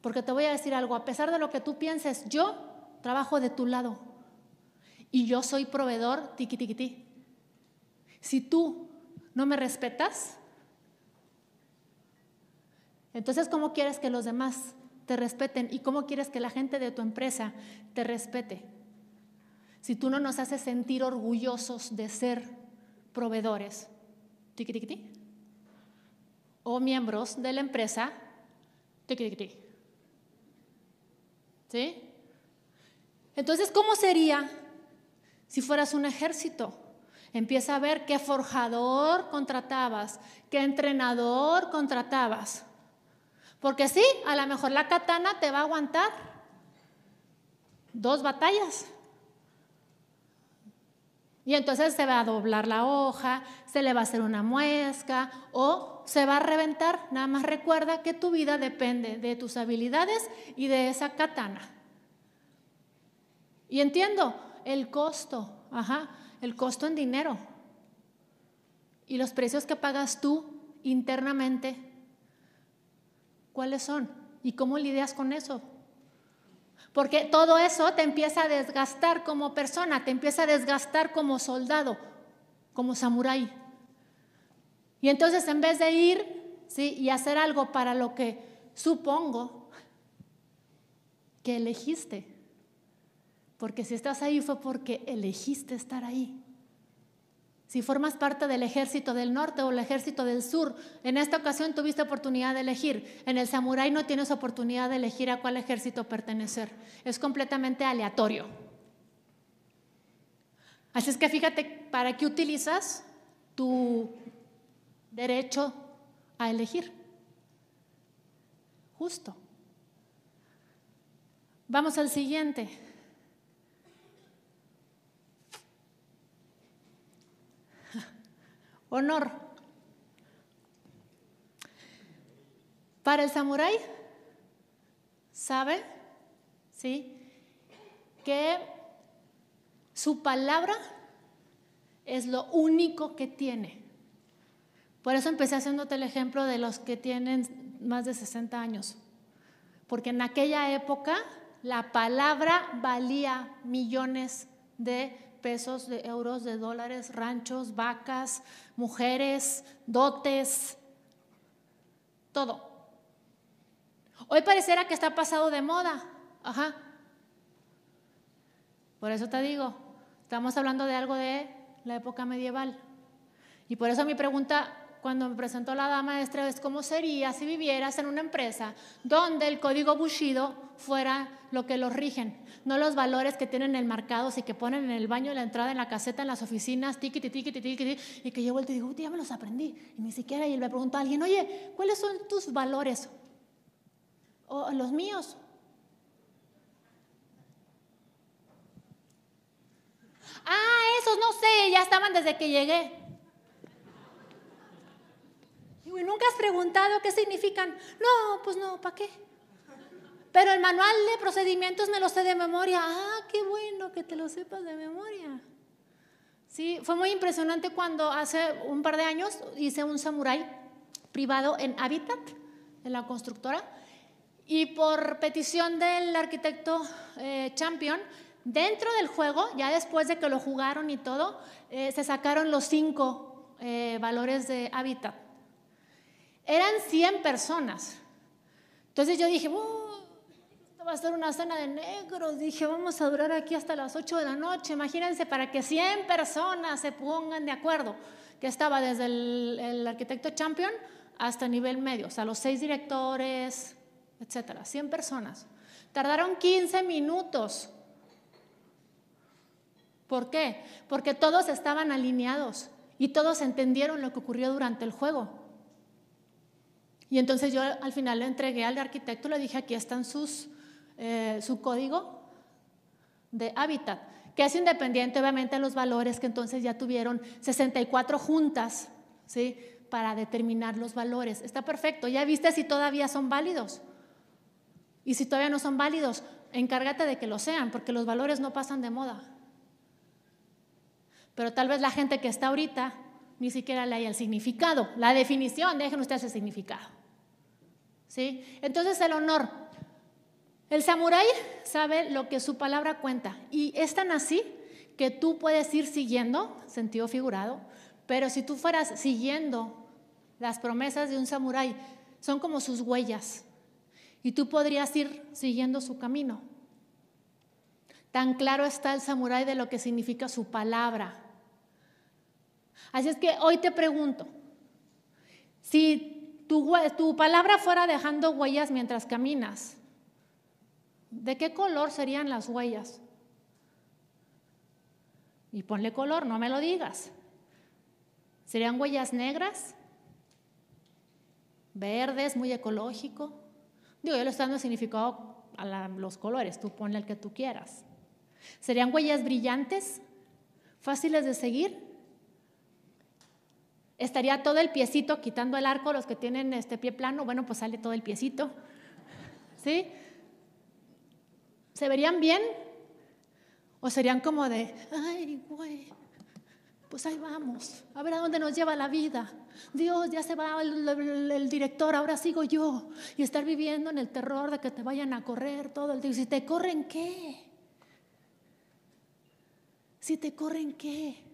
Porque te voy a decir algo, a pesar de lo que tú pienses, yo trabajo de tu lado y yo soy proveedor tiqui tiqui ti. Si tú no me respetas, entonces ¿cómo quieres que los demás te respeten y cómo quieres que la gente de tu empresa te respete? Si tú no nos haces sentir orgullosos de ser proveedores, tiqui tiqui ti, o miembros de la empresa, tiqui tiqui ti. ¿Sí? Entonces, ¿cómo sería si fueras un ejército? Empieza a ver qué forjador contratabas, qué entrenador contratabas. Porque sí, a lo mejor la katana te va a aguantar dos batallas. Y entonces se va a doblar la hoja, se le va a hacer una muesca o se va a reventar. Nada más recuerda que tu vida depende de tus habilidades y de esa katana. Y entiendo el costo, ajá. el costo en dinero y los precios que pagas tú internamente, ¿cuáles son? ¿Y cómo lidias con eso? Porque todo eso te empieza a desgastar como persona, te empieza a desgastar como soldado, como samurái. Y entonces en vez de ir ¿sí? y hacer algo para lo que supongo que elegiste, porque si estás ahí fue porque elegiste estar ahí. Si formas parte del ejército del norte o el ejército del sur, en esta ocasión tuviste oportunidad de elegir. En el samurái no tienes oportunidad de elegir a cuál ejército pertenecer. Es completamente aleatorio. Así es que fíjate, ¿para qué utilizas tu derecho a elegir? Justo. Vamos al siguiente. Honor. Para el samurái, sabe, ¿sí? Que su palabra es lo único que tiene. Por eso empecé haciéndote el ejemplo de los que tienen más de 60 años. Porque en aquella época la palabra valía millones de pesos, de euros, de dólares, ranchos, vacas, mujeres, dotes, todo. Hoy pareciera que está pasado de moda. Ajá. Por eso te digo, estamos hablando de algo de la época medieval. Y por eso mi pregunta cuando me presentó la dama maestra es cómo sería si vivieras en una empresa donde el código Bushido fuera lo que los rigen, no los valores que tienen el marcados y que ponen en el baño, en la entrada, en la caseta, en las oficinas, tiquiti, tiquiti, tiquiti, y que yo vuelto y digo, ya me los aprendí. Y ni siquiera, y le pregunto a alguien, oye, ¿cuáles son tus valores? O los míos. Ah, esos no sé, ya estaban desde que llegué. Y nunca has preguntado qué significan. No, pues no, ¿para qué? Pero el manual de procedimientos me lo sé de memoria. Ah, qué bueno que te lo sepas de memoria. Sí, fue muy impresionante cuando hace un par de años hice un samurái privado en Habitat, en la constructora, y por petición del arquitecto eh, Champion, dentro del juego, ya después de que lo jugaron y todo, eh, se sacaron los cinco eh, valores de Habitat. Eran 100 personas. Entonces yo dije, esto va a ser una cena de negros. Dije, vamos a durar aquí hasta las 8 de la noche. Imagínense para que 100 personas se pongan de acuerdo, que estaba desde el, arquitecto champion hasta nivel medio, o sea, los seis directores, etcétera, 100 personas. Tardaron 15 minutos. ¿Por qué? Porque todos estaban alineados y todos entendieron lo que ocurrió durante el juego. Y entonces yo al final le entregué al arquitecto, le dije, aquí están sus, eh, su código de hábitat, que es independiente obviamente de los valores que entonces ya tuvieron 64 juntas, ¿sí? Para determinar los valores. Está perfecto, ya viste si todavía son válidos. Y si todavía no son válidos, encárgate de que lo sean, porque los valores no pasan de moda. Pero tal vez la gente que está ahorita ni siquiera le haya el significado, la definición, dejen ustedes el significado. ¿sí? Entonces el honor. El samurái sabe lo que su palabra cuenta y es tan así que tú puedes ir siguiendo, sentido figurado, pero si tú fueras siguiendo las promesas de un samurái, son como sus huellas y tú podrías ir siguiendo su camino. Tan claro está el samurái de lo que significa su palabra. Así es que hoy te pregunto, si tu, palabra fuera dejando huellas mientras caminas, ¿de qué color serían las huellas? Y ponle color, no me lo digas. ¿Serían huellas negras? ¿Verdes, muy ecológico? Digo, yo le estoy dando significado a los colores, tú ponle el que tú quieras. ¿Serían huellas brillantes? ¿Fáciles de seguir? estaría todo el piecito, quitando el arco, los que tienen este pie plano, bueno, pues sale todo el piecito. ¿Sí? ¿Se verían bien? ¿O serían como de, ay, güey, pues ahí vamos, a ver a dónde nos lleva la vida. Dios, ya se va el, director, ahora sigo yo. Y estar viviendo en el terror de que te vayan a correr todo el día. Si te corren, ¿qué? Si te corren, ¿qué?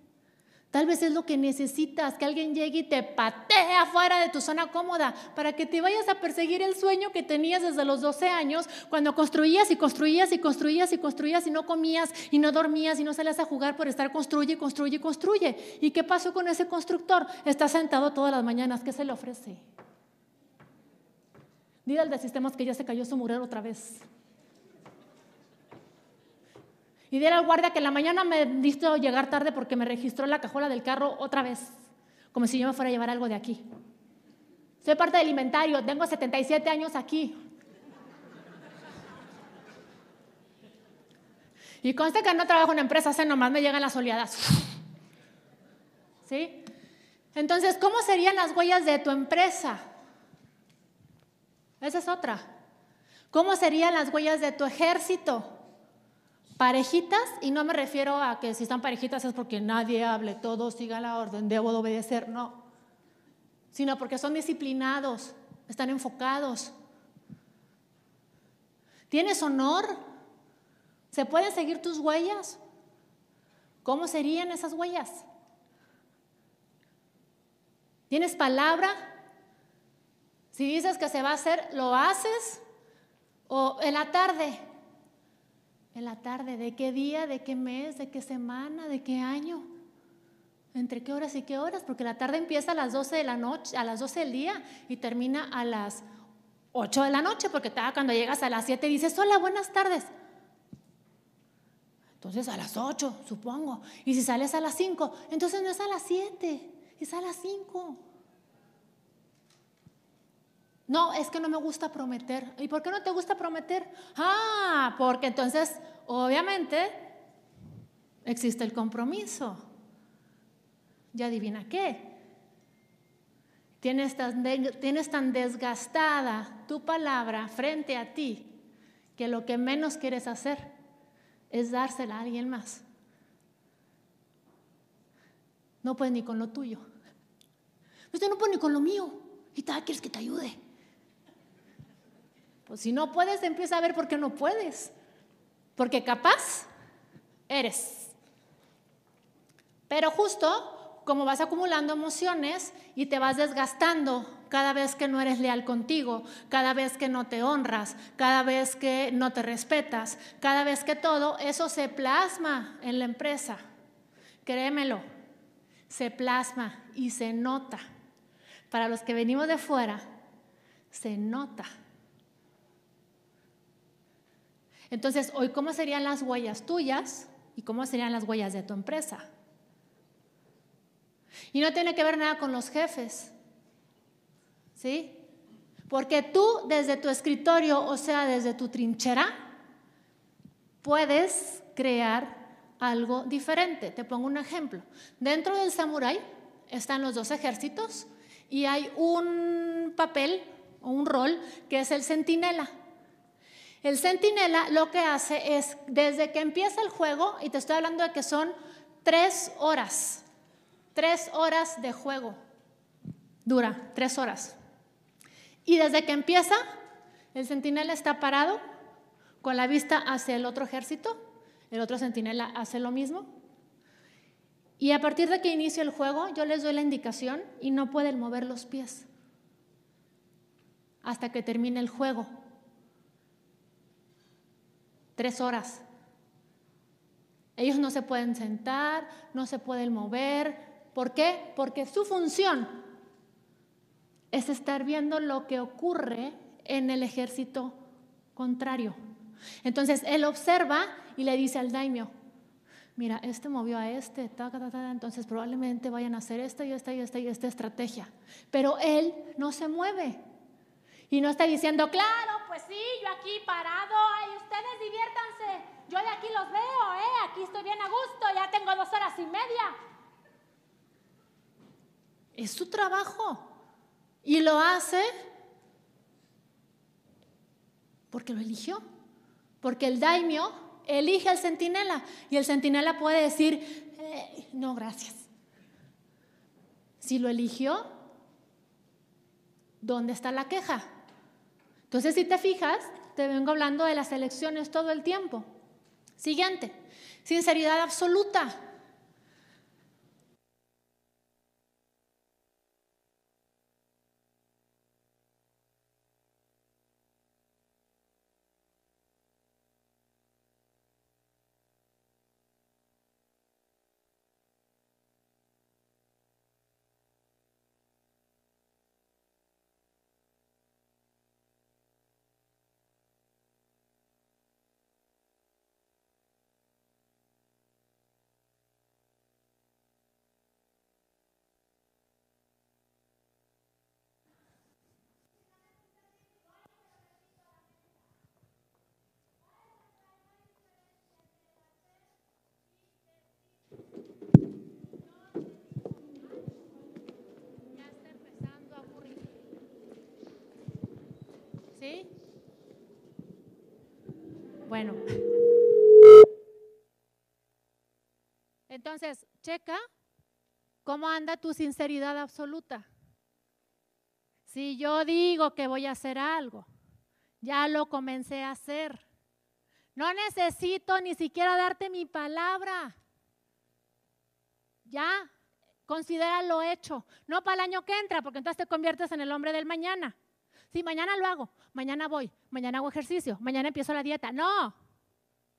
Tal vez es lo que necesitas, que alguien llegue y te patee afuera de tu zona cómoda para que te vayas a perseguir el sueño que tenías desde los 12 años, cuando construías y construías y construías y construías y no comías y no dormías y no salías a jugar por estar construye, construye, construye. ¿Y qué pasó con ese constructor? Está sentado todas las mañanas, ¿qué se le ofrece? Dile al de sistemas que ya se cayó su murero otra vez. Y dile al guardia que en la mañana me visto llegar tarde porque me registró la cajuela del carro otra vez, como si yo me fuera a llevar algo de aquí. Soy parte del inventario, tengo 77 años aquí. Y conste que no trabajo en empresa, empresa, nomás me llegan las oleadas. ¿Sí? Entonces, ¿cómo serían las huellas de tu empresa? Esa es otra. ¿Cómo serían las huellas de tu ejército? Parejitas, y no me refiero a que si están parejitas es porque nadie hable, todos sigan la orden, debo de obedecer, no. Sino porque son disciplinados, están enfocados. ¿Tienes honor? ¿Se pueden seguir tus huellas? ¿Cómo serían esas huellas? ¿Tienes palabra? Si dices que se va a hacer, ¿lo haces? ¿O en la tarde? En la tarde, de qué día, de qué mes, de qué semana, de qué año, entre qué horas y qué horas, porque la tarde empieza a las 12 de la noche, a las 12 del día y termina a las 8 de la noche, porque cuando llegas a las 7 dices, hola, buenas tardes. Entonces a las 8, supongo. Y si sales a las 5, entonces no es a las 7, es a las 5. No, es que no me gusta prometer. ¿Y por qué no te gusta prometer? Ah, porque entonces, obviamente, existe el compromiso. Ya adivina qué. Tienes tan, tienes tan desgastada tu palabra frente a ti que lo que menos quieres hacer es dársela a alguien más. No puedes ni con lo tuyo. Usted no puede ni con lo mío. Y tal, quieres que te ayude. Pues si no puedes, empieza a ver por qué no puedes. Porque capaz eres. Pero justo como vas acumulando emociones y te vas desgastando cada vez que no eres leal contigo, cada vez que no te honras, cada vez que no te respetas, cada vez que todo, eso se plasma en la empresa. Créemelo, se plasma y se nota. Para los que venimos de fuera, se nota. Entonces, hoy, ¿cómo serían las huellas tuyas y cómo serían las huellas de tu empresa? Y no tiene que ver nada con los jefes, ¿sí? Porque tú desde tu escritorio, o sea, desde tu trinchera, puedes crear algo diferente. Te pongo un ejemplo. Dentro del samurái están los dos ejércitos y hay un papel o un rol que es el centinela. El centinela lo que hace es, desde que empieza el juego, y te estoy hablando de que son tres horas, tres horas de juego, dura tres horas. Y desde que empieza, el centinela está parado con la vista hacia el otro ejército, el otro centinela hace lo mismo. Y a partir de que inicia el juego, yo les doy la indicación y no pueden mover los pies hasta que termine el juego tres horas. Ellos no se pueden sentar, no se pueden mover. ¿Por qué? Porque su función es estar viendo lo que ocurre en el ejército contrario. Entonces él observa y le dice al daimio, mira, este movió a este, entonces probablemente vayan a hacer esta y esta y esta y esta estrategia. Pero él no se mueve. Y no está diciendo, claro, pues sí, yo aquí parado, ay, ustedes diviértanse, yo de aquí los veo, ¿eh? Aquí estoy bien a gusto, ya tengo dos horas y media. Es su trabajo. Y lo hace porque lo eligió. Porque el daimio elige al centinela y el centinela puede decir, eh, no, gracias. Si lo eligió, ¿dónde está la queja? Entonces, si te fijas, te vengo hablando de las elecciones todo el tiempo. Siguiente, sinceridad absoluta. Bueno. Entonces, checa cómo anda tu sinceridad absoluta. Si yo digo que voy a hacer algo, ya lo comencé a hacer. No necesito ni siquiera darte mi palabra. Ya, considera lo hecho. No para el año que entra, porque entonces te conviertes en el hombre del mañana. Sí, mañana lo hago, mañana voy, mañana hago ejercicio, mañana empiezo la dieta. No,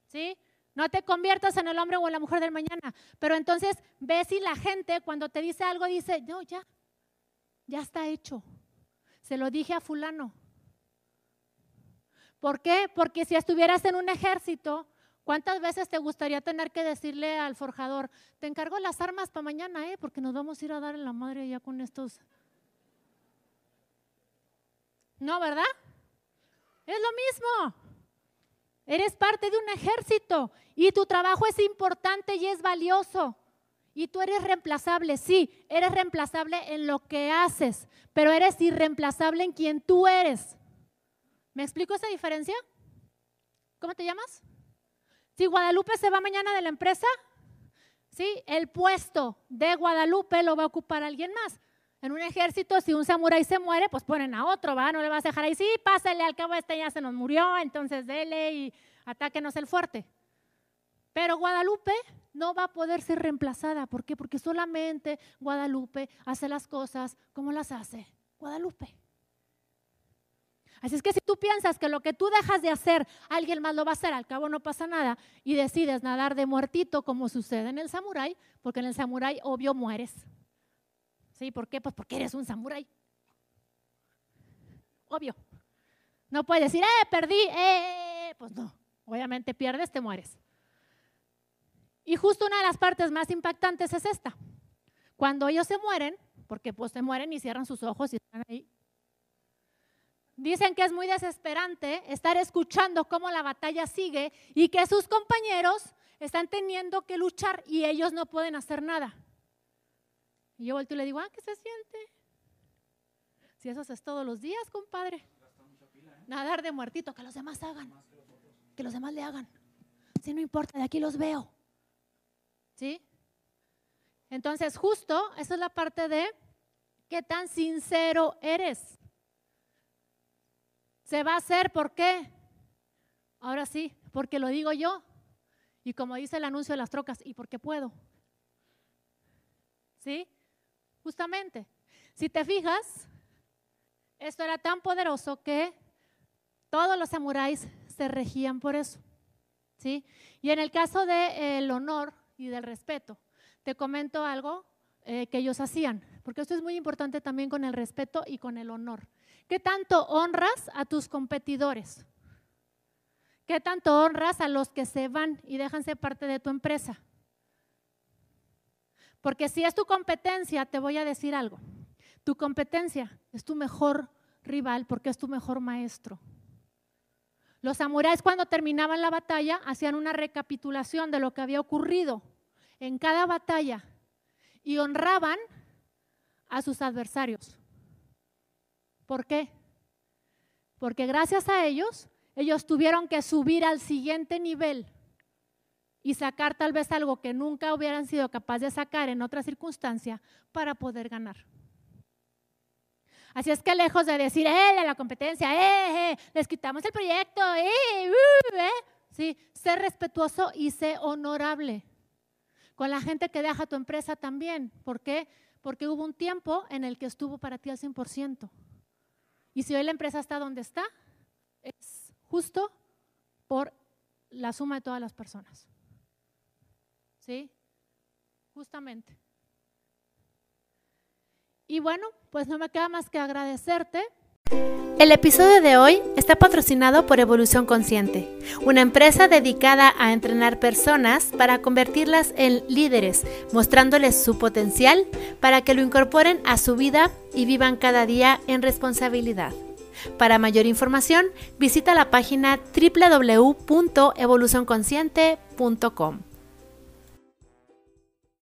¿sí? No te conviertas en el hombre o en la mujer del mañana. Pero entonces ve si la gente cuando te dice algo dice, no, ya, ya está hecho. Se lo dije a fulano. ¿Por qué? Porque si estuvieras en un ejército, ¿cuántas veces te gustaría tener que decirle al forjador, te encargo las armas para mañana, eh? porque nos vamos a ir a dar en la madre ya con estos no, ¿verdad? Es lo mismo. Eres parte de un ejército y tu trabajo es importante y es valioso. Y tú eres reemplazable, sí, eres reemplazable en lo que haces, pero eres irreemplazable en quien tú eres. ¿Me explico esa diferencia? ¿Cómo te llamas? Si Guadalupe se va mañana de la empresa, sí, el puesto de Guadalupe lo va a ocupar alguien más. En un ejército, si un samurái se muere, pues ponen a otro, ¿va? No le vas a dejar ahí, sí, pásale, al cabo este ya se nos murió, entonces dele y atáquenos el fuerte. Pero Guadalupe no va a poder ser reemplazada. ¿Por qué? Porque solamente Guadalupe hace las cosas como las hace Guadalupe. Así es que si tú piensas que lo que tú dejas de hacer, alguien más lo va a hacer, al cabo no pasa nada, y decides nadar de muertito como sucede en el samurái, porque en el samurái obvio mueres. ¿Sí? ¿Por qué? Pues porque eres un samurái. Obvio. No puedes decir, ¡eh, perdí! ¡eh! Pues no. Obviamente pierdes, te mueres. Y justo una de las partes más impactantes es esta. Cuando ellos se mueren, porque pues se mueren y cierran sus ojos y están ahí. Dicen que es muy desesperante estar escuchando cómo la batalla sigue y que sus compañeros están teniendo que luchar y ellos no pueden hacer nada. Y yo vuelto y le digo, ah, ¿qué se siente? Si eso es todos los días, compadre. Nadar de muertito, que los demás hagan. Que los demás le hagan. Si no importa, de aquí los veo. ¿Sí? Entonces, justo, esa es la parte de qué tan sincero eres. Se va a hacer, ¿por qué? Ahora sí, porque lo digo yo. Y como dice el anuncio de las trocas, y porque puedo. ¿Sí? Justamente, si te fijas, esto era tan poderoso que todos los samuráis se regían por eso. ¿sí? Y en el caso del honor y del respeto, te comento algo eh, que ellos hacían, porque esto es muy importante también con el respeto y con el honor. ¿Qué tanto honras a tus competidores? ¿Qué tanto honras a los que se van y dejan ser parte de tu empresa? Porque si es tu competencia, te voy a decir algo. Tu competencia es tu mejor rival porque es tu mejor maestro. Los samuráis cuando terminaban la batalla hacían una recapitulación de lo que había ocurrido en cada batalla y honraban a sus adversarios. ¿Por qué? Porque gracias a ellos, ellos tuvieron que subir al siguiente nivel y sacar tal vez algo que nunca hubieran sido capaces de sacar en otra circunstancia para poder ganar. Así es que lejos de decir, eh, la competencia, eh, eh, les quitamos el proyecto, eh, uh, eh, sí, sé respetuoso y sé honorable con la gente que deja tu empresa también. ¿Por qué? Porque hubo un tiempo en el que estuvo para ti al 100%. Y si hoy la empresa está donde está, es justo por la suma de todas las personas. ¿Sí? Justamente. Y bueno, pues no me queda más que agradecerte. El episodio de hoy está patrocinado por Evolución Consciente, una empresa dedicada a entrenar personas para convertirlas en líderes, mostrándoles su potencial para que lo incorporen a su vida y vivan cada día en responsabilidad. Para mayor información, visita la página www.evolucionconsciente.com.